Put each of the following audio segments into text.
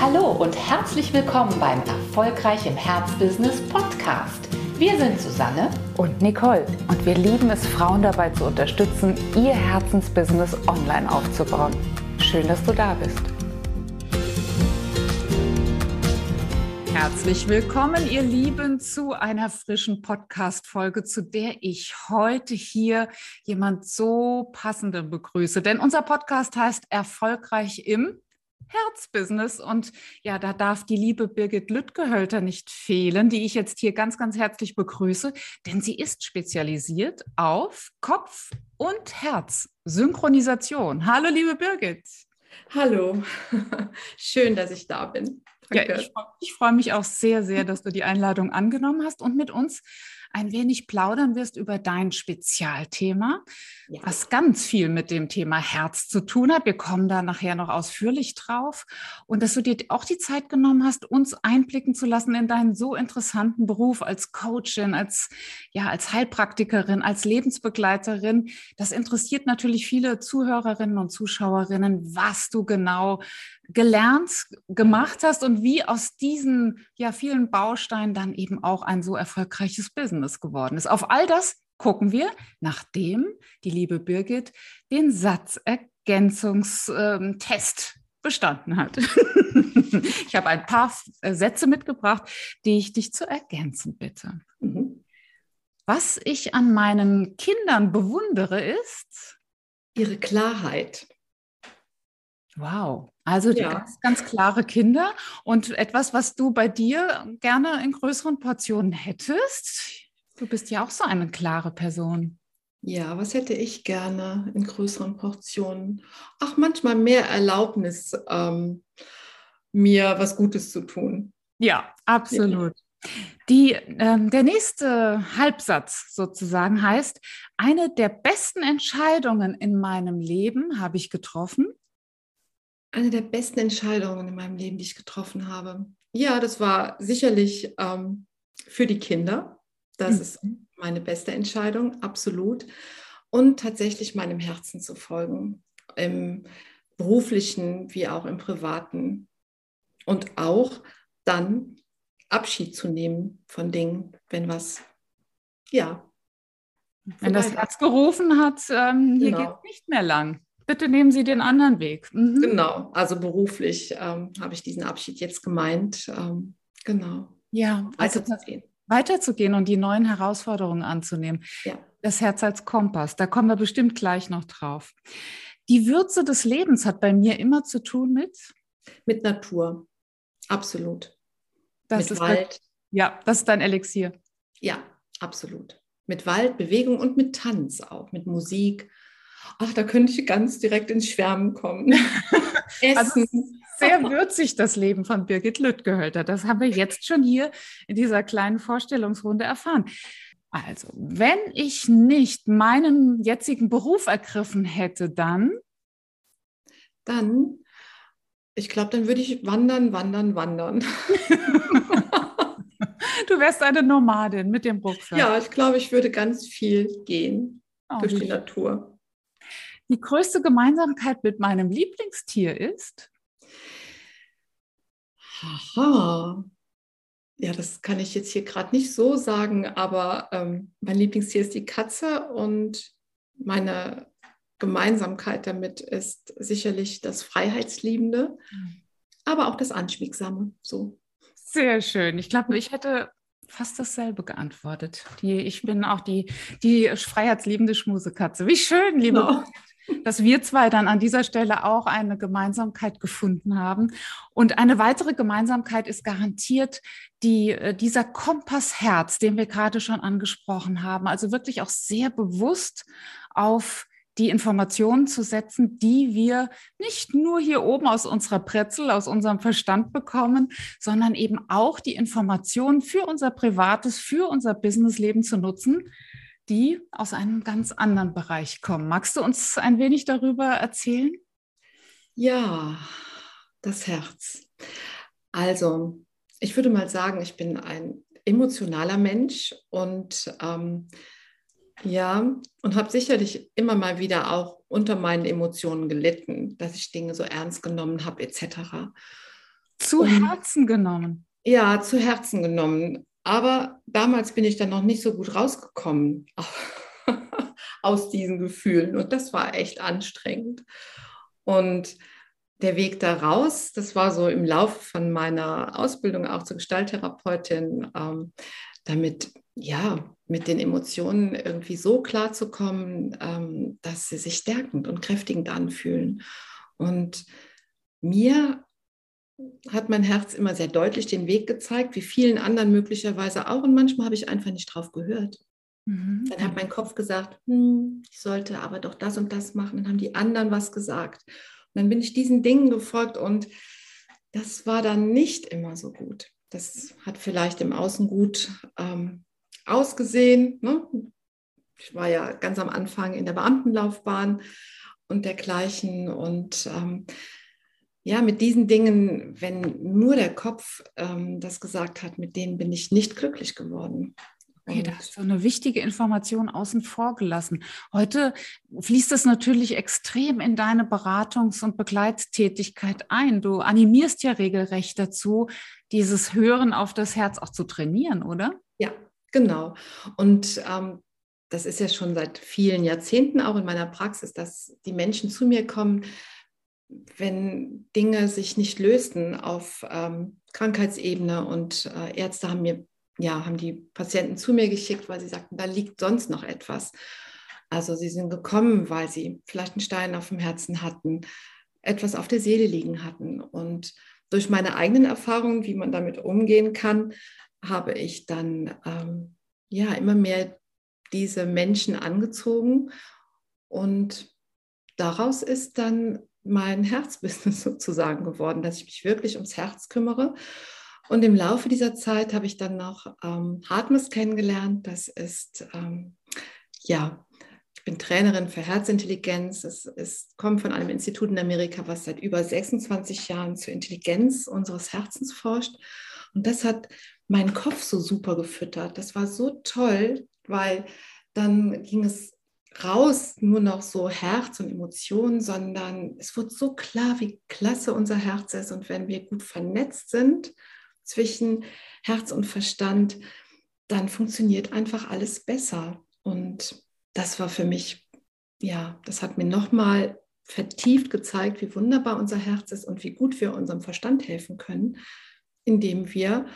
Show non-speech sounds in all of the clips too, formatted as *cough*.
Hallo und herzlich willkommen beim Erfolgreich im Herzbusiness Podcast. Wir sind Susanne und Nicole und wir lieben es, Frauen dabei zu unterstützen, ihr Herzensbusiness online aufzubauen. Schön, dass du da bist. Herzlich willkommen, ihr Lieben, zu einer frischen Podcast-Folge, zu der ich heute hier jemand so passenden begrüße. Denn unser Podcast heißt Erfolgreich im Herzbusiness. Und ja, da darf die liebe Birgit Lüttgehölter nicht fehlen, die ich jetzt hier ganz, ganz herzlich begrüße, denn sie ist spezialisiert auf Kopf und Herz, Synchronisation. Hallo, liebe Birgit. Hallo, *laughs* schön, dass ich da bin. Danke. Ja, ich, ich freue mich auch sehr, sehr, dass du die Einladung angenommen hast und mit uns ein wenig plaudern wirst über dein Spezialthema, ja. was ganz viel mit dem Thema Herz zu tun hat. Wir kommen da nachher noch ausführlich drauf. Und dass du dir auch die Zeit genommen hast, uns einblicken zu lassen in deinen so interessanten Beruf als Coachin, als, ja, als Heilpraktikerin, als Lebensbegleiterin. Das interessiert natürlich viele Zuhörerinnen und Zuschauerinnen, was du genau gelernt, gemacht hast und wie aus diesen ja vielen Bausteinen dann eben auch ein so erfolgreiches Business geworden ist. Auf all das gucken wir, nachdem die liebe Birgit den Satzergänzungstest ähm, bestanden hat. *laughs* ich habe ein paar äh, Sätze mitgebracht, die ich dich zu ergänzen bitte. Mhm. Was ich an meinen Kindern bewundere, ist ihre Klarheit. Wow. Also ja. ganz, ganz klare Kinder und etwas, was du bei dir gerne in größeren Portionen hättest. Du bist ja auch so eine klare Person. Ja, was hätte ich gerne in größeren Portionen? Ach, manchmal mehr Erlaubnis, ähm, mir was Gutes zu tun. Ja, absolut. Ja. Die, ähm, der nächste Halbsatz sozusagen heißt, eine der besten Entscheidungen in meinem Leben habe ich getroffen, eine der besten Entscheidungen in meinem Leben, die ich getroffen habe. Ja, das war sicherlich ähm, für die Kinder. Das mhm. ist meine beste Entscheidung, absolut. Und tatsächlich meinem Herzen zu folgen, im beruflichen wie auch im privaten. Und auch dann Abschied zu nehmen von Dingen, wenn was, ja. Wenn das Herz gerufen hat, ähm, hier genau. geht es nicht mehr lang bitte nehmen Sie den anderen Weg. Mhm. Genau, also beruflich ähm, habe ich diesen Abschied jetzt gemeint. Ähm, genau. Ja, also weiterzugehen. Weiterzugehen und die neuen Herausforderungen anzunehmen. Ja. Das Herz als Kompass, da kommen wir bestimmt gleich noch drauf. Die Würze des Lebens hat bei mir immer zu tun mit? Mit Natur, absolut. Das mit ist Wald. ja, das ist dein Elixier. Ja, absolut. Mit Wald, Bewegung und mit Tanz auch, mit Musik ach, da könnte ich ganz direkt ins Schwärmen kommen. *laughs* also sehr würzig das Leben von Birgit Lüttgehölter. Das haben wir jetzt schon hier in dieser kleinen Vorstellungsrunde erfahren. Also, wenn ich nicht meinen jetzigen Beruf ergriffen hätte, dann? Dann, ich glaube, dann würde ich wandern, wandern, wandern. *laughs* du wärst eine Nomadin mit dem Rucksack. Ja, ich glaube, ich würde ganz viel gehen oh, durch die Natur die größte Gemeinsamkeit mit meinem Lieblingstier ist? Aha. Ja, das kann ich jetzt hier gerade nicht so sagen, aber ähm, mein Lieblingstier ist die Katze und meine Gemeinsamkeit damit ist sicherlich das Freiheitsliebende, mhm. aber auch das Anschmiegsame. So. Sehr schön. Ich glaube, ich hätte fast dasselbe geantwortet. Die, ich bin auch die, die freiheitsliebende Schmusekatze. Wie schön, liebe genau dass wir zwei dann an dieser Stelle auch eine Gemeinsamkeit gefunden haben. Und eine weitere Gemeinsamkeit ist garantiert die, äh, dieser Kompassherz, den wir gerade schon angesprochen haben. Also wirklich auch sehr bewusst auf die Informationen zu setzen, die wir nicht nur hier oben aus unserer Pretzel, aus unserem Verstand bekommen, sondern eben auch die Informationen für unser privates, für unser Businessleben zu nutzen, die aus einem ganz anderen Bereich kommen. Magst du uns ein wenig darüber erzählen? Ja, das Herz. Also, ich würde mal sagen, ich bin ein emotionaler Mensch und ähm, ja, und habe sicherlich immer mal wieder auch unter meinen Emotionen gelitten, dass ich Dinge so ernst genommen habe, etc. Zu und, Herzen genommen. Ja, zu Herzen genommen. Aber damals bin ich dann noch nicht so gut rausgekommen *laughs* aus diesen Gefühlen. Und das war echt anstrengend. Und der Weg da raus, das war so im Laufe von meiner Ausbildung auch zur Gestalttherapeutin, ähm, damit ja mit den Emotionen irgendwie so klar zu kommen, ähm, dass sie sich stärkend und kräftigend anfühlen. Und mir hat mein Herz immer sehr deutlich den Weg gezeigt, wie vielen anderen möglicherweise auch. Und manchmal habe ich einfach nicht drauf gehört. Mhm. Dann hat mein Kopf gesagt, hm, ich sollte aber doch das und das machen. Dann haben die anderen was gesagt. Und dann bin ich diesen Dingen gefolgt und das war dann nicht immer so gut. Das hat vielleicht im Außen gut ähm, ausgesehen. Ne? Ich war ja ganz am Anfang in der Beamtenlaufbahn und dergleichen. Und ähm, ja, mit diesen Dingen, wenn nur der Kopf ähm, das gesagt hat, mit denen bin ich nicht glücklich geworden. Okay, da hast du eine wichtige Information außen vor gelassen. Heute fließt es natürlich extrem in deine Beratungs- und Begleittätigkeit ein. Du animierst ja regelrecht dazu, dieses Hören auf das Herz auch zu trainieren, oder? Ja, genau. Und ähm, das ist ja schon seit vielen Jahrzehnten auch in meiner Praxis, dass die Menschen zu mir kommen, wenn Dinge sich nicht lösten auf ähm, Krankheitsebene und äh, Ärzte haben mir ja, haben die Patienten zu mir geschickt, weil sie sagten, da liegt sonst noch etwas. Also sie sind gekommen, weil sie vielleicht einen Stein auf dem Herzen hatten, etwas auf der Seele liegen hatten. Und durch meine eigenen Erfahrungen, wie man damit umgehen kann, habe ich dann ähm, ja immer mehr diese Menschen angezogen und daraus ist dann mein Herzbusiness *laughs* sozusagen geworden, dass ich mich wirklich ums Herz kümmere und im Laufe dieser Zeit habe ich dann noch ähm, Hartmus kennengelernt. Das ist, ähm, ja, ich bin Trainerin für Herzintelligenz. Es, es kommt von einem Institut in Amerika, was seit über 26 Jahren zur Intelligenz unseres Herzens forscht. Und das hat meinen Kopf so super gefüttert. Das war so toll, weil dann ging es raus, nur noch so Herz und Emotionen, sondern es wird so klar, wie klasse unser Herz ist. Und wenn wir gut vernetzt sind, zwischen Herz und Verstand, dann funktioniert einfach alles besser. Und das war für mich, ja, das hat mir nochmal vertieft gezeigt, wie wunderbar unser Herz ist und wie gut wir unserem Verstand helfen können, indem wir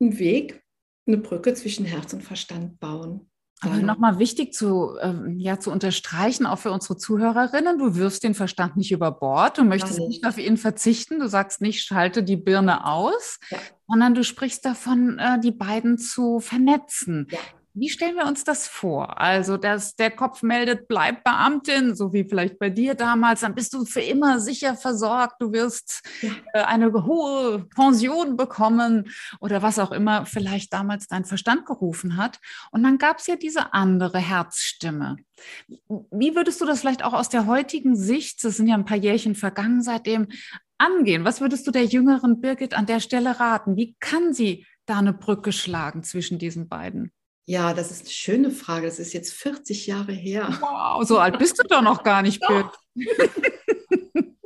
einen Weg, eine Brücke zwischen Herz und Verstand bauen. Aber nochmal wichtig zu, äh, ja, zu unterstreichen, auch für unsere Zuhörerinnen, du wirfst den Verstand nicht über Bord, du möchtest nicht. nicht auf ihn verzichten, du sagst nicht, schalte die Birne aus, ja. sondern du sprichst davon, äh, die beiden zu vernetzen. Ja. Wie stellen wir uns das vor? Also, dass der Kopf meldet, bleib Beamtin, so wie vielleicht bei dir damals, dann bist du für immer sicher versorgt, du wirst äh, eine hohe Pension bekommen oder was auch immer vielleicht damals dein Verstand gerufen hat. Und dann gab es ja diese andere Herzstimme. Wie würdest du das vielleicht auch aus der heutigen Sicht, das sind ja ein paar Jährchen vergangen seitdem, angehen? Was würdest du der jüngeren Birgit an der Stelle raten? Wie kann sie da eine Brücke schlagen zwischen diesen beiden? Ja, das ist eine schöne Frage. Das ist jetzt 40 Jahre her. Wow, so alt bist du doch noch gar nicht, *laughs* Bill. *laughs*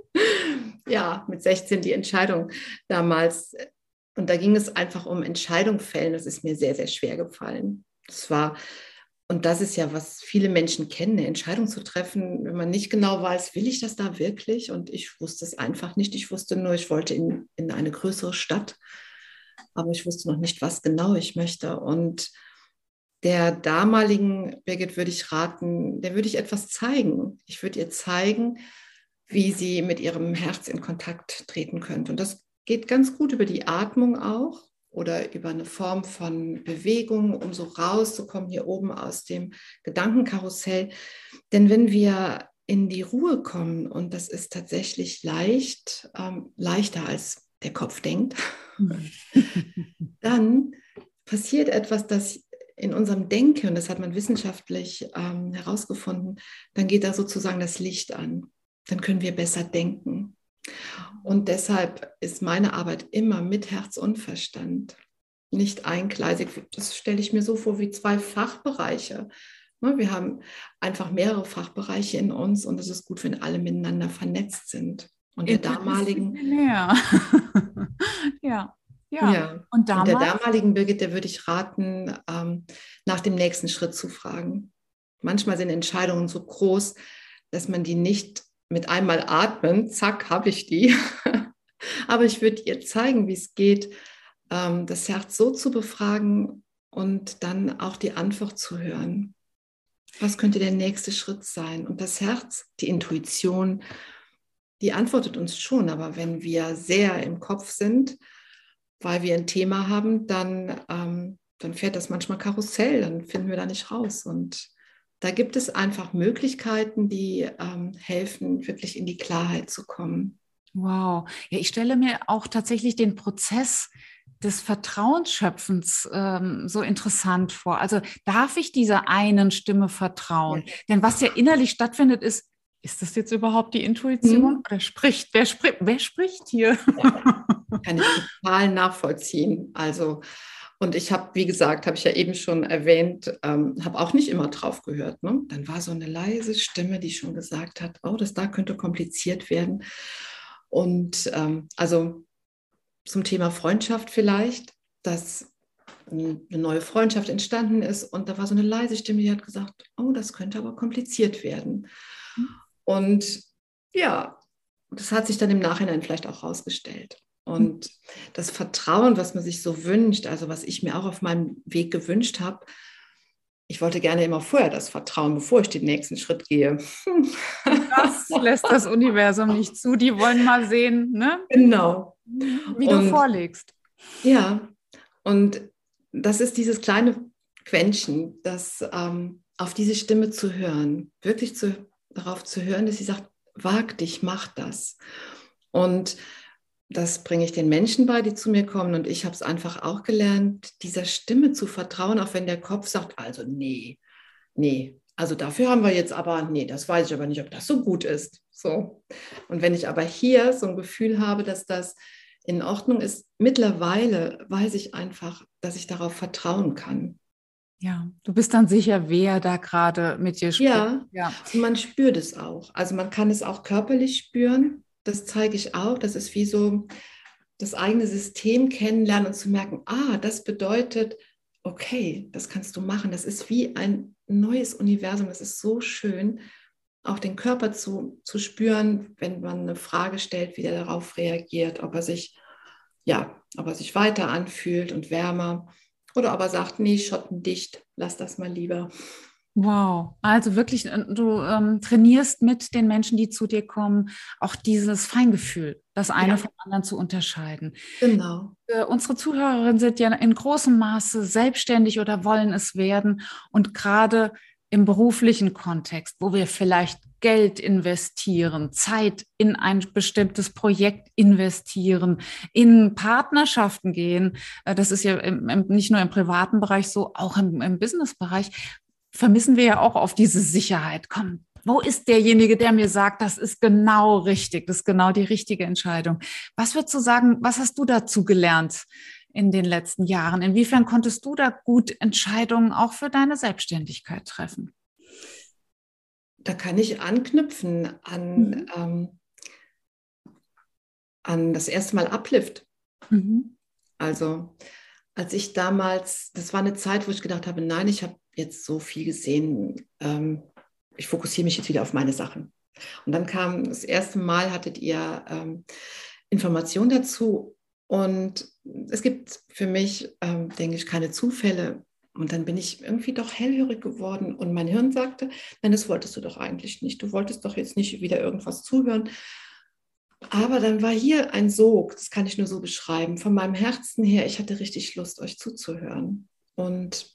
ja, mit 16 die Entscheidung damals. Und da ging es einfach um Entscheidung fällen. Das ist mir sehr, sehr schwer gefallen. Das war, und das ist ja, was viele Menschen kennen, eine Entscheidung zu treffen, wenn man nicht genau weiß, will ich das da wirklich? Und ich wusste es einfach nicht. Ich wusste nur, ich wollte in, in eine größere Stadt, aber ich wusste noch nicht, was genau ich möchte. Und der damaligen Birgit würde ich raten, der würde ich etwas zeigen. Ich würde ihr zeigen, wie sie mit ihrem Herz in Kontakt treten könnte. Und das geht ganz gut über die Atmung auch oder über eine Form von Bewegung, um so rauszukommen hier oben aus dem Gedankenkarussell. Denn wenn wir in die Ruhe kommen, und das ist tatsächlich leicht, ähm, leichter als der Kopf denkt, *laughs* dann passiert etwas, das in unserem Denken, und das hat man wissenschaftlich ähm, herausgefunden, dann geht da sozusagen das Licht an. Dann können wir besser denken. Und deshalb ist meine Arbeit immer mit Herz und Verstand, nicht eingleisig. Das stelle ich mir so vor wie zwei Fachbereiche. Ne, wir haben einfach mehrere Fachbereiche in uns und es ist gut, wenn alle miteinander vernetzt sind. Und der damaligen. *laughs* Ja. Ja. ja. Und, damals, und der damaligen Birgit, der würde ich raten, ähm, nach dem nächsten Schritt zu fragen. Manchmal sind Entscheidungen so groß, dass man die nicht mit einmal atmen, zack, habe ich die. *laughs* Aber ich würde ihr zeigen, wie es geht, ähm, das Herz so zu befragen und dann auch die Antwort zu hören. Was könnte der nächste Schritt sein? Und das Herz, die Intuition, die antwortet uns schon. Aber wenn wir sehr im Kopf sind, weil wir ein Thema haben, dann, ähm, dann fährt das manchmal Karussell, dann finden wir da nicht raus. Und da gibt es einfach Möglichkeiten, die ähm, helfen, wirklich in die Klarheit zu kommen. Wow. Ja, ich stelle mir auch tatsächlich den Prozess des Vertrauensschöpfens ähm, so interessant vor. Also darf ich dieser einen Stimme vertrauen? Ja. Denn was ja innerlich stattfindet, ist, ist das jetzt überhaupt die Intuition? Hm. Oder spricht, wer spricht, wer spricht hier? Ja, kann ich total nachvollziehen. Also, und ich habe, wie gesagt, habe ich ja eben schon erwähnt, ähm, habe auch nicht immer drauf gehört. Ne? Dann war so eine leise Stimme, die schon gesagt hat, oh, das da könnte kompliziert werden. Und ähm, also zum Thema Freundschaft vielleicht, dass eine neue Freundschaft entstanden ist und da war so eine leise Stimme, die hat gesagt, oh, das könnte aber kompliziert werden. Und ja, das hat sich dann im Nachhinein vielleicht auch herausgestellt. Und das Vertrauen, was man sich so wünscht, also was ich mir auch auf meinem Weg gewünscht habe, ich wollte gerne immer vorher das Vertrauen, bevor ich den nächsten Schritt gehe. Das *laughs* lässt das Universum nicht zu. Die wollen mal sehen, ne? Genau. Wie und, du vorlegst. Ja, und das ist dieses kleine Quäntchen, das ähm, auf diese Stimme zu hören, wirklich zu, darauf zu hören, dass sie sagt, wag dich, mach das. Und das bringe ich den Menschen bei, die zu mir kommen. Und ich habe es einfach auch gelernt, dieser Stimme zu vertrauen, auch wenn der Kopf sagt, also nee, nee, also dafür haben wir jetzt aber, nee, das weiß ich aber nicht, ob das so gut ist. So. Und wenn ich aber hier so ein Gefühl habe, dass das in Ordnung ist, mittlerweile weiß ich einfach, dass ich darauf vertrauen kann. Ja, du bist dann sicher, wer da gerade mit dir spricht. Ja, ja, und man spürt es auch. Also man kann es auch körperlich spüren das zeige ich auch. Das ist wie so das eigene System kennenlernen und zu merken, ah, das bedeutet, okay, das kannst du machen. Das ist wie ein neues Universum. Das ist so schön, auch den Körper zu, zu spüren, wenn man eine Frage stellt, wie der darauf reagiert, ob er sich, ja, ob er sich weiter anfühlt und wärmer oder ob er sagt, nee, schottendicht, lass das mal lieber. Wow, also wirklich, äh, du ähm, trainierst mit den Menschen, die zu dir kommen, auch dieses Feingefühl, das eine ja. vom anderen zu unterscheiden. Genau. Äh, unsere Zuhörerinnen sind ja in großem Maße selbstständig oder wollen es werden. Und gerade im beruflichen Kontext, wo wir vielleicht Geld investieren, Zeit in ein bestimmtes Projekt investieren, in Partnerschaften gehen. Äh, das ist ja im, im, nicht nur im privaten Bereich so, auch im, im Businessbereich vermissen wir ja auch auf diese Sicherheit. Komm, wo ist derjenige, der mir sagt, das ist genau richtig, das ist genau die richtige Entscheidung? Was würdest du sagen, was hast du dazu gelernt in den letzten Jahren? Inwiefern konntest du da gut Entscheidungen auch für deine Selbstständigkeit treffen? Da kann ich anknüpfen an, mhm. ähm, an das erste Mal Uplift. Mhm. Also als ich damals, das war eine Zeit, wo ich gedacht habe, nein, ich habe jetzt so viel gesehen, ähm, ich fokussiere mich jetzt wieder auf meine Sachen. Und dann kam das erste Mal, hattet ihr ähm, Informationen dazu. Und es gibt für mich, ähm, denke ich, keine Zufälle. Und dann bin ich irgendwie doch hellhörig geworden und mein Hirn sagte, nein, das wolltest du doch eigentlich nicht. Du wolltest doch jetzt nicht wieder irgendwas zuhören. Aber dann war hier ein Sog, das kann ich nur so beschreiben, von meinem Herzen her, ich hatte richtig Lust, euch zuzuhören. Und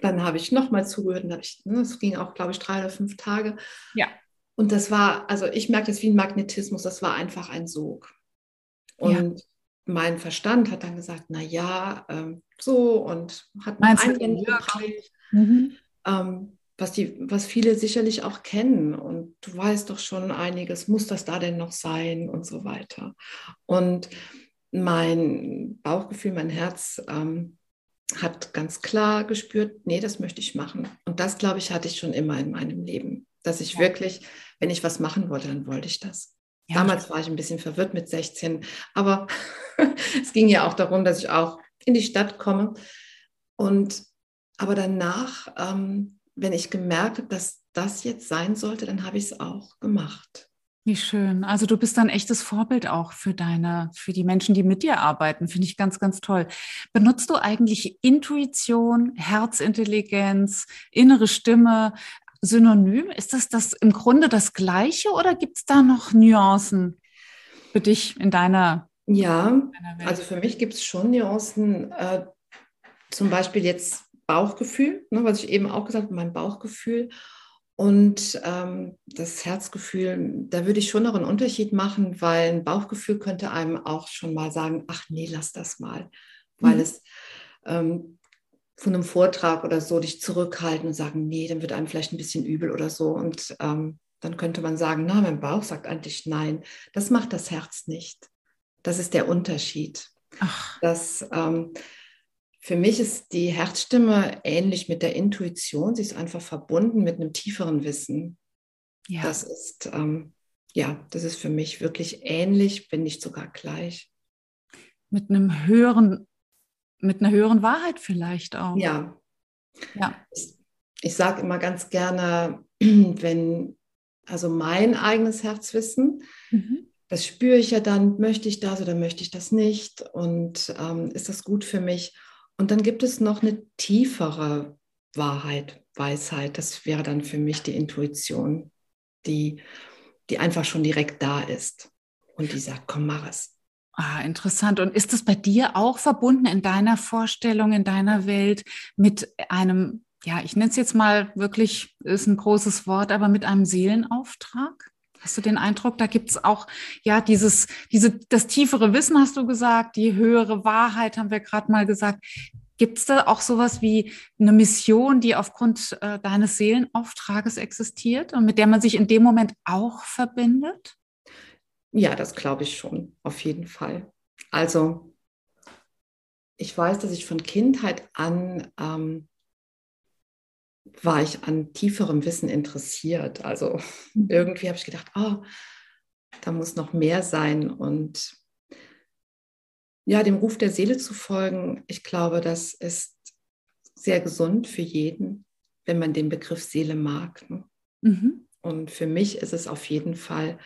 dann habe ich nochmal zugehört und ich, ne, es ging auch, glaube ich, drei oder fünf Tage. Ja. Und das war, also ich merke das wie ein Magnetismus, das war einfach ein Sog. Und ja. mein Verstand hat dann gesagt, na ja, ähm, so und hat Meinst einen mhm. ähm, was, die, was viele sicherlich auch kennen. Und du weißt doch schon einiges, muss das da denn noch sein und so weiter. Und mein Bauchgefühl, mein Herz ähm, hat ganz klar gespürt, nee, das möchte ich machen. Und das, glaube ich, hatte ich schon immer in meinem Leben, dass ich ja. wirklich, wenn ich was machen wollte, dann wollte ich das. Ja. Damals war ich ein bisschen verwirrt mit 16, aber *laughs* es ging ja auch darum, dass ich auch in die Stadt komme. Und aber danach, ähm, wenn ich gemerkt habe, dass das jetzt sein sollte, dann habe ich es auch gemacht. Wie schön. Also du bist ein echtes Vorbild auch für deine, für die Menschen, die mit dir arbeiten. Finde ich ganz, ganz toll. Benutzt du eigentlich Intuition, Herzintelligenz, innere Stimme synonym? Ist das, das im Grunde das Gleiche oder gibt es da noch Nuancen für dich in deiner? Ja, deiner also für mich gibt es schon Nuancen. Äh, zum Beispiel jetzt Bauchgefühl, ne, was ich eben auch gesagt habe, mein Bauchgefühl. Und ähm, das Herzgefühl, da würde ich schon noch einen Unterschied machen, weil ein Bauchgefühl könnte einem auch schon mal sagen, ach nee, lass das mal, weil mhm. es ähm, von einem Vortrag oder so dich zurückhalten und sagen, nee, dann wird einem vielleicht ein bisschen übel oder so. Und ähm, dann könnte man sagen, na, mein Bauch sagt eigentlich nein. Das macht das Herz nicht. Das ist der Unterschied. Ach. Das, ähm, für mich ist die Herzstimme ähnlich mit der Intuition. Sie ist einfach verbunden mit einem tieferen Wissen. Ja. Das ist, ähm, ja, das ist für mich wirklich ähnlich, wenn nicht sogar gleich. Mit einem höheren, mit einer höheren Wahrheit vielleicht auch. Ja. Ja. Ich, ich sage immer ganz gerne, *clears throat* wenn, also mein eigenes Herzwissen, mhm. das spüre ich ja dann, möchte ich das oder möchte ich das nicht und ähm, ist das gut für mich? Und dann gibt es noch eine tiefere Wahrheit, Weisheit. Das wäre dann für mich die Intuition, die, die einfach schon direkt da ist und die sagt, komm, mach es. Ah, interessant. Und ist das bei dir auch verbunden in deiner Vorstellung, in deiner Welt mit einem, ja, ich nenne es jetzt mal wirklich, ist ein großes Wort, aber mit einem Seelenauftrag? Hast du den Eindruck, da gibt es auch ja dieses, diese, das tiefere Wissen, hast du gesagt, die höhere Wahrheit, haben wir gerade mal gesagt. Gibt es da auch sowas wie eine Mission, die aufgrund äh, deines Seelenauftrages existiert und mit der man sich in dem Moment auch verbindet? Ja, das glaube ich schon, auf jeden Fall. Also ich weiß, dass ich von Kindheit an ähm, war ich an tieferem Wissen interessiert. Also mhm. irgendwie habe ich gedacht, oh, da muss noch mehr sein. Und ja, dem Ruf der Seele zu folgen, ich glaube, das ist sehr gesund für jeden, wenn man den Begriff Seele mag. Ne? Mhm. Und für mich ist es auf jeden Fall,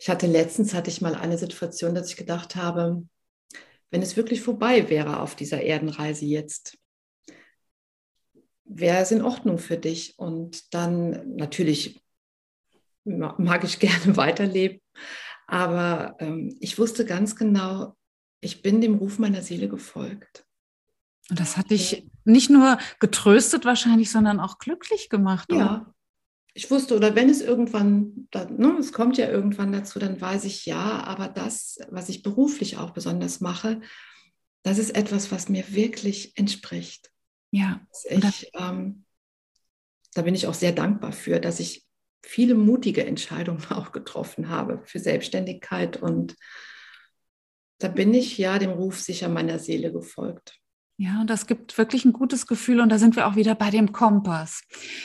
ich hatte letztens, hatte ich mal eine Situation, dass ich gedacht habe, wenn es wirklich vorbei wäre auf dieser Erdenreise jetzt, wäre es in Ordnung für dich? Und dann natürlich mag ich *laughs* gerne weiterleben, aber ähm, ich wusste ganz genau, ich bin dem Ruf meiner Seele gefolgt. Und das hat dich nicht nur getröstet wahrscheinlich, sondern auch glücklich gemacht. Oder? Ja, ich wusste, oder wenn es irgendwann, ne, es kommt ja irgendwann dazu, dann weiß ich ja, aber das, was ich beruflich auch besonders mache, das ist etwas, was mir wirklich entspricht. Ja. Ich, ähm, da bin ich auch sehr dankbar für, dass ich viele mutige Entscheidungen *laughs* auch getroffen habe für Selbstständigkeit und da bin ich ja dem Ruf sicher meiner Seele gefolgt. Ja, und das gibt wirklich ein gutes Gefühl und da sind wir auch wieder bei dem Kompass.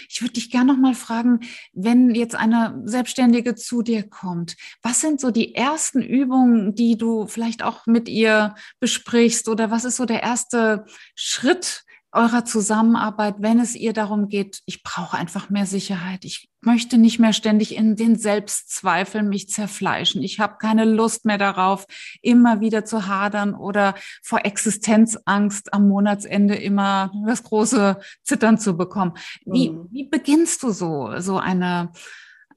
Ich würde dich gerne noch mal fragen, wenn jetzt eine Selbstständige zu dir kommt, was sind so die ersten Übungen, die du vielleicht auch mit ihr besprichst oder was ist so der erste Schritt, eurer Zusammenarbeit, wenn es ihr darum geht, ich brauche einfach mehr Sicherheit. Ich möchte nicht mehr ständig in den Selbstzweifeln mich zerfleischen. Ich habe keine Lust mehr darauf, immer wieder zu hadern oder vor Existenzangst am Monatsende immer das große Zittern zu bekommen. Wie, mhm. wie beginnst du so, so eine,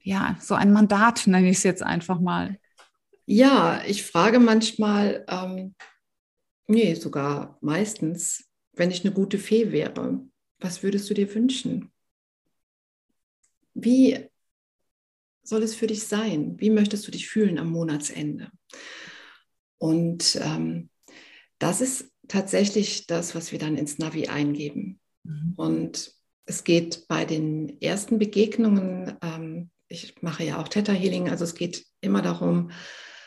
ja, so ein Mandat, nenne ich es jetzt einfach mal? Ja, ich frage manchmal, ähm, nee, sogar meistens, wenn ich eine gute Fee wäre, was würdest du dir wünschen? Wie soll es für dich sein? Wie möchtest du dich fühlen am Monatsende? Und ähm, das ist tatsächlich das, was wir dann ins Navi eingeben. Mhm. Und es geht bei den ersten Begegnungen, ähm, ich mache ja auch Theta Healing, also es geht immer darum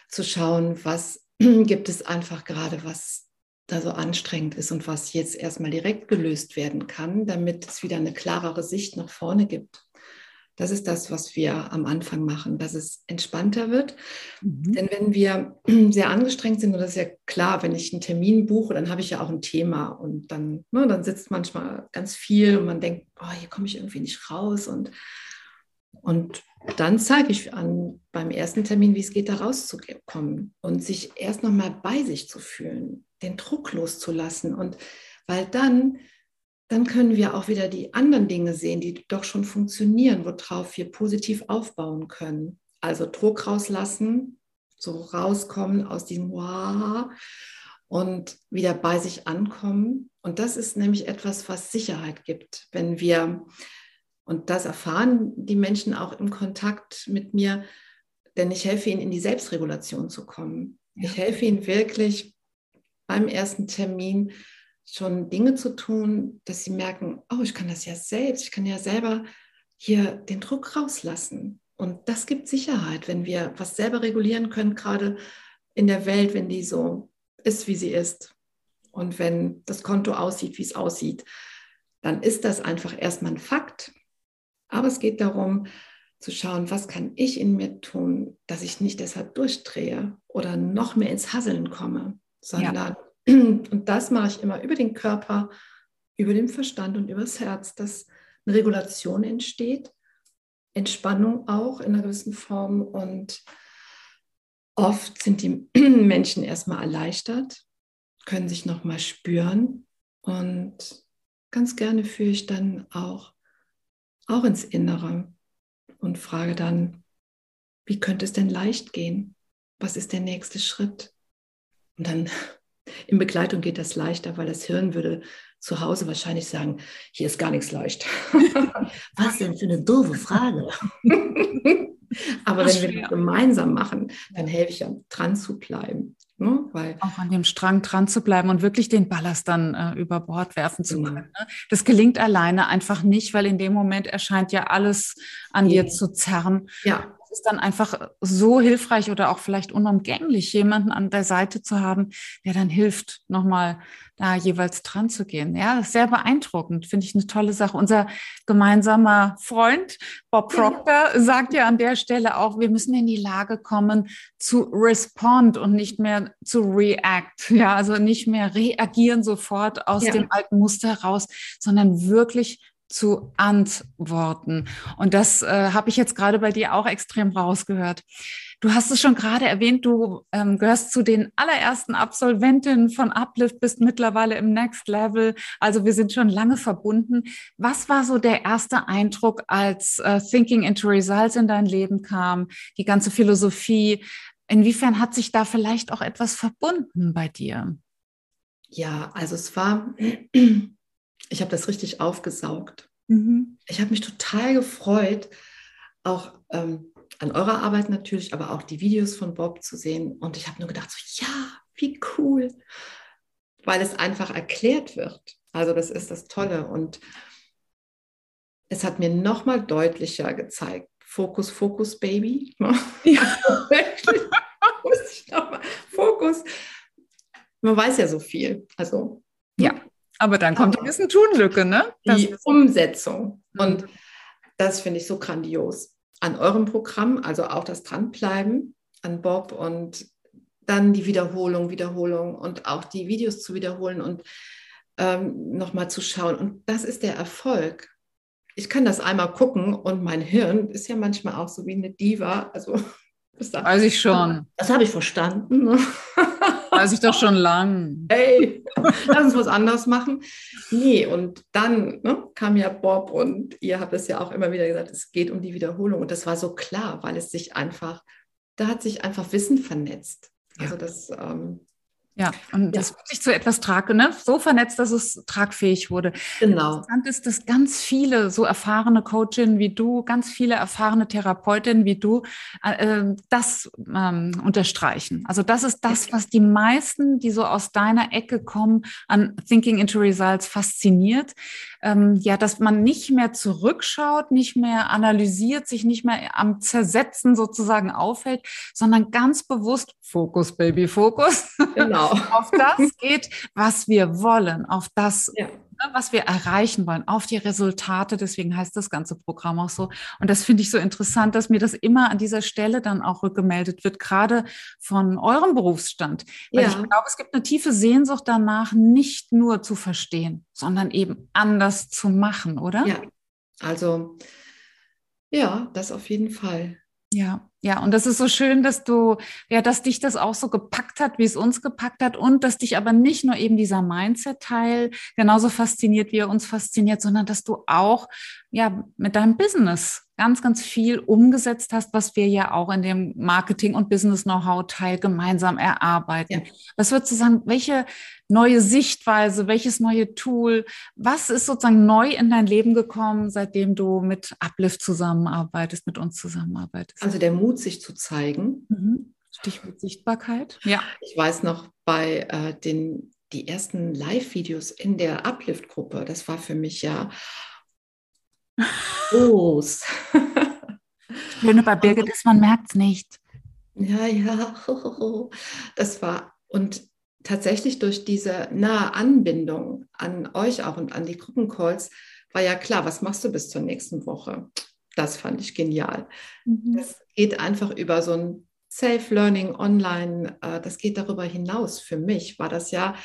zu schauen, was *clears throat* gibt es einfach gerade, was da so anstrengend ist und was jetzt erstmal direkt gelöst werden kann, damit es wieder eine klarere Sicht nach vorne gibt. Das ist das, was wir am Anfang machen, dass es entspannter wird. Mhm. Denn wenn wir *clears throat* sehr angestrengt sind, und das ist ja klar, wenn ich einen Termin buche, dann habe ich ja auch ein Thema und dann, ne, dann sitzt manchmal ganz viel und man denkt, oh, hier komme ich irgendwie nicht raus und, und dann zeige ich an beim ersten Termin, wie es geht, da rauszukommen und sich erst nochmal bei sich zu fühlen, den Druck loszulassen und weil dann dann können wir auch wieder die anderen Dinge sehen, die doch schon funktionieren, worauf wir positiv aufbauen können. Also Druck rauslassen, so rauskommen aus diesem Wow und wieder bei sich ankommen. Und das ist nämlich etwas, was Sicherheit gibt, wenn wir, und das erfahren die Menschen auch im Kontakt mit mir, denn ich helfe ihnen in die Selbstregulation zu kommen. Ja. Ich helfe ihnen wirklich beim ersten Termin schon Dinge zu tun, dass sie merken, oh, ich kann das ja selbst, ich kann ja selber hier den Druck rauslassen. Und das gibt Sicherheit, wenn wir was selber regulieren können, gerade in der Welt, wenn die so ist, wie sie ist. Und wenn das Konto aussieht, wie es aussieht, dann ist das einfach erstmal ein Fakt. Aber es geht darum, zu schauen, was kann ich in mir tun, dass ich nicht deshalb durchdrehe oder noch mehr ins Hasseln komme, sondern ja. *clears throat* Und das mache ich immer über den Körper, über den Verstand und über das Herz, dass eine Regulation entsteht, Entspannung auch in einer gewissen Form. Und oft sind die *clears throat* Menschen erstmal erleichtert, können sich nochmal spüren. Und ganz gerne führe ich dann auch, auch ins Innere und frage dann, wie könnte es denn leicht gehen? Was ist der nächste Schritt? Und dann in Begleitung geht das leichter, weil das Hirn würde zu Hause wahrscheinlich sagen, hier ist gar nichts leicht. *laughs* Was denn für eine doofe Frage? *laughs* Aber wenn wir das gemeinsam machen, dann helfe ich ja dran zu bleiben. Ne? Weil auch an dem Strang dran zu bleiben und wirklich den Ballast dann äh, über Bord werfen zu genau. können. Ne? Das gelingt alleine einfach nicht, weil in dem Moment erscheint ja alles an ja. dir zu zerren. Ja ist dann einfach so hilfreich oder auch vielleicht unumgänglich, jemanden an der Seite zu haben, der dann hilft, nochmal da jeweils dran zu gehen. Ja, das ist sehr beeindruckend, finde ich eine tolle Sache. Unser gemeinsamer Freund Bob Proctor sagt ja an der Stelle auch, wir müssen in die Lage kommen zu respond und nicht mehr zu react. Ja, also nicht mehr reagieren sofort aus ja. dem alten Muster raus, sondern wirklich zu antworten. Und das äh, habe ich jetzt gerade bei dir auch extrem rausgehört. Du hast es schon gerade erwähnt, du ähm, gehörst zu den allerersten Absolventinnen von Uplift, bist mittlerweile im Next Level. Also wir sind schon lange verbunden. Was war so der erste Eindruck, als äh, Thinking into Results in dein Leben kam, die ganze Philosophie? Inwiefern hat sich da vielleicht auch etwas verbunden bei dir? Ja, also es war ich habe das richtig aufgesaugt. Mhm. Ich habe mich total gefreut, auch ähm, an eurer Arbeit natürlich, aber auch die Videos von Bob zu sehen. Und ich habe nur gedacht, so, ja, wie cool, weil es einfach erklärt wird. Also das ist das Tolle. Und es hat mir nochmal deutlicher gezeigt, Fokus, Fokus, Baby. *laughs* Ja. Fokus. Man weiß ja so viel. Also ja. Aber dann kommt die Wissen-Tun-Lücke, ne? Das die Umsetzung. Mhm. Und das finde ich so grandios an eurem Programm, also auch das Dranbleiben an Bob und dann die Wiederholung, Wiederholung und auch die Videos zu wiederholen und ähm, nochmal zu schauen. Und das ist der Erfolg. Ich kann das einmal gucken und mein Hirn ist ja manchmal auch so wie eine Diva. Also, *laughs* das weiß ich schon. Das habe ich verstanden. *laughs* Weiß ich doch schon lang. Hey, lass uns was anderes machen. Nee, und dann ne, kam ja Bob und ihr habt es ja auch immer wieder gesagt, es geht um die Wiederholung. Und das war so klar, weil es sich einfach, da hat sich einfach Wissen vernetzt. Also das ähm, ja, und ja. das wirklich zu etwas trag, ne? so vernetzt, dass es tragfähig wurde. Genau. Interessant ist, dass ganz viele so erfahrene Coachinnen wie du, ganz viele erfahrene Therapeutinnen wie du äh, äh, das ähm, unterstreichen. Also das ist das, was die meisten, die so aus deiner Ecke kommen, an Thinking into Results fasziniert. Ähm, ja, dass man nicht mehr zurückschaut, nicht mehr analysiert, sich nicht mehr am Zersetzen sozusagen aufhält, sondern ganz bewusst Fokus, Baby, Fokus. Genau. *laughs* auf das geht, was wir wollen, auf das, ja. Was wir erreichen wollen, auf die Resultate. Deswegen heißt das ganze Programm auch so. Und das finde ich so interessant, dass mir das immer an dieser Stelle dann auch rückgemeldet wird, gerade von eurem Berufsstand. Weil ja. ich glaube, es gibt eine tiefe Sehnsucht danach, nicht nur zu verstehen, sondern eben anders zu machen, oder? Ja, also ja, das auf jeden Fall. Ja, ja, und das ist so schön, dass du, ja, dass dich das auch so gepackt hat, wie es uns gepackt hat und dass dich aber nicht nur eben dieser Mindset-Teil genauso fasziniert, wie er uns fasziniert, sondern dass du auch, ja, mit deinem Business ganz, ganz viel umgesetzt hast, was wir ja auch in dem Marketing- und Business-Know-how-Teil gemeinsam erarbeiten. Ja. Was würdest du sagen, welche neue Sichtweise, welches neue Tool, was ist sozusagen neu in dein Leben gekommen, seitdem du mit Uplift zusammenarbeitest, mit uns zusammenarbeitest? Also der Mut, sich zu zeigen. Mhm. Stichwort Sichtbarkeit. Ja. Ich weiß noch bei äh, den die ersten Live-Videos in der Uplift-Gruppe, das war für mich ja groß. Schöne bei Birgit ist, man merkt es nicht. Ja, ja, das war und tatsächlich durch diese nahe Anbindung an euch auch und an die Gruppencalls war ja klar, was machst du bis zur nächsten Woche? Das fand ich genial. Mhm. Das geht einfach über so ein Self-Learning online, äh, das geht darüber hinaus. Für mich war das ja,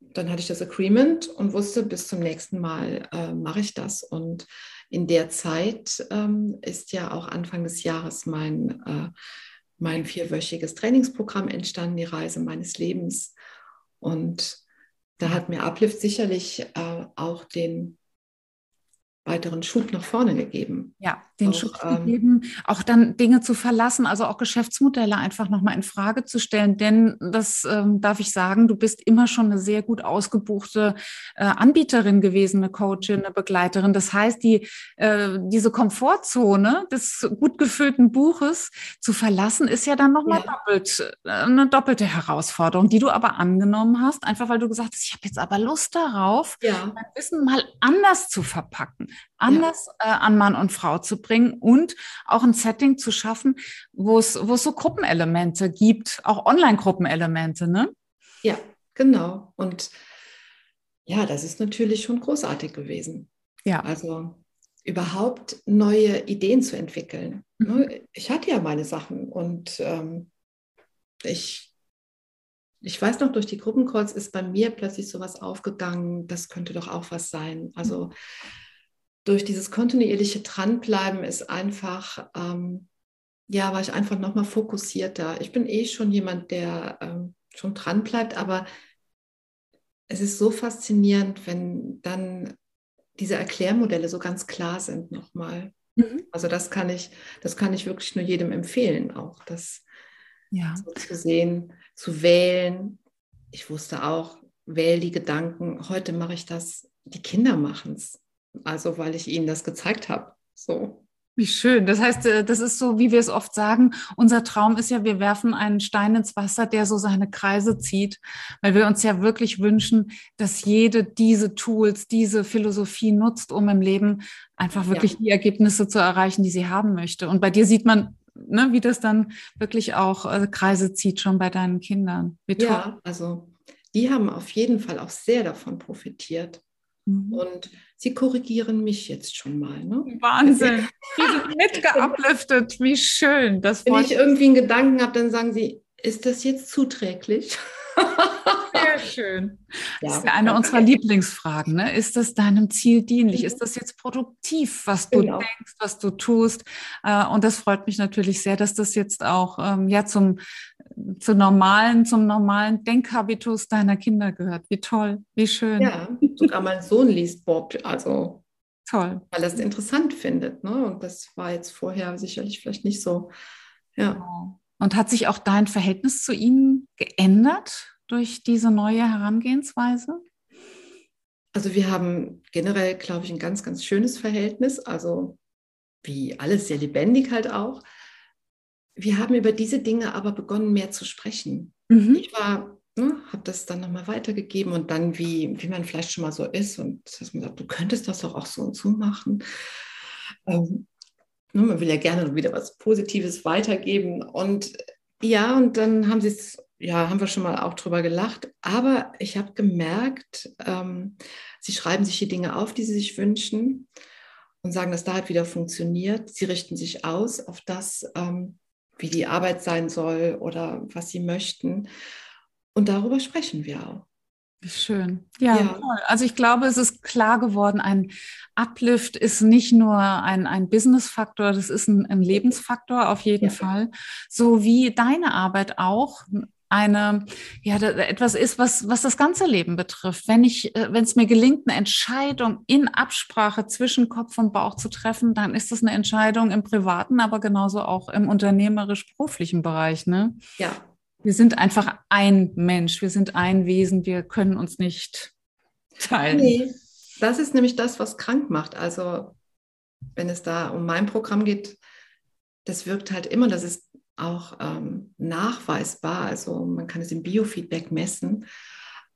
dann hatte ich das Agreement und wusste, bis zum nächsten Mal äh, mache ich das. Und in der Zeit ähm, ist ja auch Anfang des Jahres mein, äh, mein vierwöchiges Trainingsprogramm entstanden, die Reise meines Lebens. Und da hat mir Uplift sicherlich äh, auch den weiteren Schub nach vorne gegeben. Ja, den auch, Schub ähm, gegeben, auch dann Dinge zu verlassen, also auch Geschäftsmodelle einfach nochmal in Frage zu stellen. Denn das ähm, darf ich sagen, du bist immer schon eine sehr gut ausgebuchte äh, Anbieterin gewesen, eine Coachin, eine Begleiterin. Das heißt, die, äh, diese Komfortzone des gut gefüllten Buches zu verlassen, ist ja dann nochmal ja. doppelt, äh, eine doppelte Herausforderung, die du aber angenommen hast, einfach weil du gesagt hast, ich habe jetzt aber Lust darauf, ja. mein Wissen mal anders zu verpacken anders ja. äh, an Mann und Frau zu bringen und auch ein Setting zu schaffen, wo es, wo es so Gruppenelemente gibt, auch Online-Gruppenelemente, ne? Ja, genau. Und ja, das ist natürlich schon großartig gewesen. Ja. Also überhaupt neue Ideen zu entwickeln. Ne? Mhm. Ich hatte ja meine Sachen und ähm, ich, ich weiß noch, durch die Gruppencalls ist bei mir plötzlich sowas aufgegangen, das könnte doch auch was sein. Also durch dieses kontinuierliche Dranbleiben ist einfach, ähm, ja, war ich einfach nochmal fokussierter. Ich bin eh schon jemand, der ähm, schon dranbleibt, aber es ist so faszinierend, wenn dann diese Erklärmodelle so ganz klar sind nochmal. Mhm. Also das kann ich, das kann ich wirklich nur jedem empfehlen, auch das ja. so zu sehen, zu wählen. Ich wusste auch, wähle die Gedanken. Heute mache ich das, die Kinder machen es. Also weil ich ihnen das gezeigt habe. So. Wie schön. Das heißt, äh, das ist so, wie wir es oft sagen. Unser Traum ist ja, wir werfen einen Stein ins Wasser, der so seine Kreise zieht, weil wir uns ja wirklich wünschen, dass jede diese Tools, diese Philosophie nutzt, um im Leben einfach wirklich ja. die Ergebnisse zu erreichen, die sie haben möchte. Und bei dir sieht man, ne, wie das dann wirklich auch äh, Kreise zieht, schon bei deinen Kindern. Wie toll. Ja, also die haben auf jeden Fall auch sehr davon profitiert. Mhm. Und sie korrigieren mich jetzt schon mal. Ne? Wahnsinn. *laughs* Die sind mitgeupliftet. Wie schön. Das Wenn ich irgendwie einen Gedanken habe, dann sagen sie, ist das jetzt zuträglich? Sehr *laughs* schön. Ja, das ist ja eine unserer Lieblingsfragen. Ne? Ist das deinem Ziel dienlich? Mhm. Ist das jetzt produktiv, was du genau. denkst, was du tust? Äh, und das freut mich natürlich sehr, dass das jetzt auch ähm, ja, zum, zu normalen, zum normalen Denkhabitus deiner Kinder gehört. Wie toll, wie schön. Ja, sogar mein Sohn liest Bob, also toll. Weil er es interessant findet. Ne? Und das war jetzt vorher sicherlich vielleicht nicht so. Ja. Genau. Und hat sich auch dein Verhältnis zu ihnen geändert durch diese neue Herangehensweise? Also wir haben generell, glaube ich, ein ganz, ganz schönes Verhältnis. Also wie alles sehr lebendig halt auch. Wir haben über diese Dinge aber begonnen, mehr zu sprechen. Mhm. Ich war, ne, habe das dann nochmal weitergegeben und dann, wie, wie man vielleicht schon mal so ist und dass man sagt, du könntest das doch auch so und so machen. Ähm, Ne, man will ja gerne wieder was Positives weitergeben. Und ja, und dann haben sie es ja, haben wir schon mal auch drüber gelacht. Aber ich habe gemerkt, ähm, sie schreiben sich die Dinge auf, die sie sich wünschen und sagen, dass da halt wieder funktioniert. Sie richten sich aus auf das, ähm, wie die Arbeit sein soll oder was sie möchten. Und darüber sprechen wir auch. Wie schön. Ja, ja. Also ich glaube, es ist klar geworden, ein Uplift ist nicht nur ein, ein Business-Faktor, das ist ein, ein Lebensfaktor auf jeden ja. Fall. So wie deine Arbeit auch eine, ja, etwas ist, was, was das ganze Leben betrifft. Wenn ich, äh, wenn es mir gelingt, eine Entscheidung in Absprache zwischen Kopf und Bauch zu treffen, dann ist das eine Entscheidung im privaten, aber genauso auch im unternehmerisch-beruflichen Bereich, ne? Ja. Wir sind einfach ein Mensch, wir sind ein Wesen, wir können uns nicht teilen. Nee, das ist nämlich das, was krank macht. Also, wenn es da um mein Programm geht, das wirkt halt immer, das ist auch ähm, nachweisbar, also man kann es im Biofeedback messen,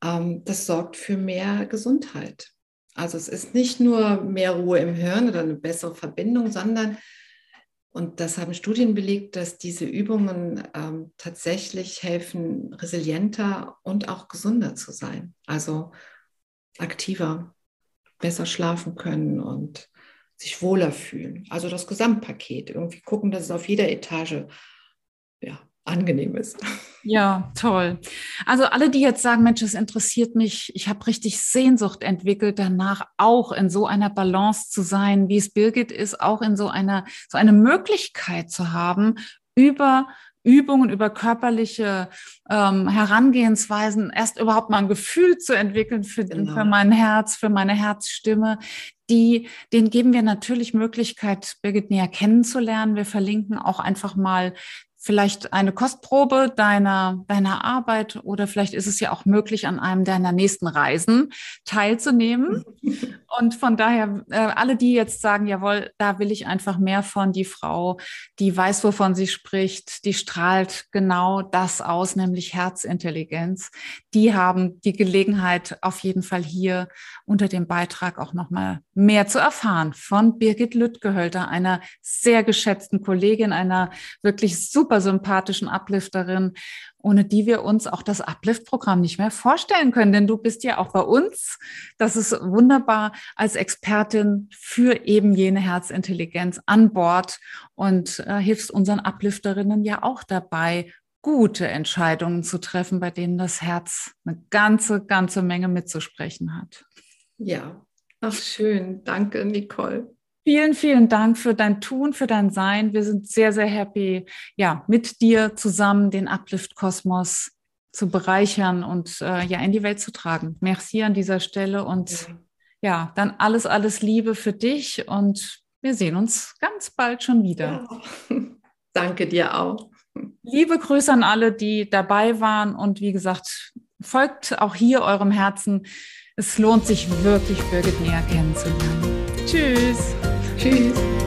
ähm, das sorgt für mehr Gesundheit. Also es ist nicht nur mehr Ruhe im Hirn oder eine bessere Verbindung, sondern, und das haben Studien belegt, dass diese Übungen ähm, tatsächlich helfen, resilienter und auch gesunder zu sein. Also aktiver, besser schlafen können und sich wohler fühlen. Also das Gesamtpaket. Irgendwie gucken, dass es auf jeder Etage ja, angenehm ist. Ja, toll. Also alle, die jetzt sagen, Mensch, das interessiert mich, ich habe richtig Sehnsucht entwickelt, danach auch in so einer Balance zu sein, wie es Birgit ist, auch in so einer, so eine Möglichkeit zu haben, über Übungen, über körperliche ähm, Herangehensweisen erst überhaupt mal ein Gefühl zu entwickeln für, genau. für mein Herz, für meine Herzstimme. Die, denen geben wir natürlich Möglichkeit, Birgit näher kennenzulernen. Wir verlinken auch einfach mal vielleicht eine Kostprobe deiner, deiner Arbeit oder vielleicht ist es ja auch möglich, an einem deiner nächsten Reisen teilzunehmen. *laughs* Und von daher, äh, alle, die jetzt sagen, jawohl, da will ich einfach mehr von, die Frau, die weiß, wovon sie spricht, die strahlt genau das aus, nämlich Herzintelligenz, die haben die Gelegenheit, auf jeden Fall hier unter dem Beitrag auch nochmal mehr zu erfahren von Birgit Lüttgehölter, einer sehr geschätzten Kollegin, einer wirklich super sympathischen Uplifterin ohne die wir uns auch das Uplift-Programm nicht mehr vorstellen können. Denn du bist ja auch bei uns. Das ist wunderbar als Expertin für eben jene Herzintelligenz an Bord und äh, hilfst unseren Uplifterinnen ja auch dabei, gute Entscheidungen zu treffen, bei denen das Herz eine ganze, ganze Menge mitzusprechen hat. Ja, ach schön. Danke, Nicole. Vielen, vielen Dank für dein Tun, für dein Sein. Wir sind sehr, sehr happy, ja, mit dir zusammen den Uplift-Kosmos zu bereichern und äh, ja in die Welt zu tragen. Merci an dieser Stelle und ja. ja, dann alles, alles Liebe für dich und wir sehen uns ganz bald schon wieder. Ja. Danke dir auch. Liebe Grüße an alle, die dabei waren und wie gesagt, folgt auch hier eurem Herzen. Es lohnt sich wirklich, Birgit näher kennenzulernen. Tschüss. Tschüss.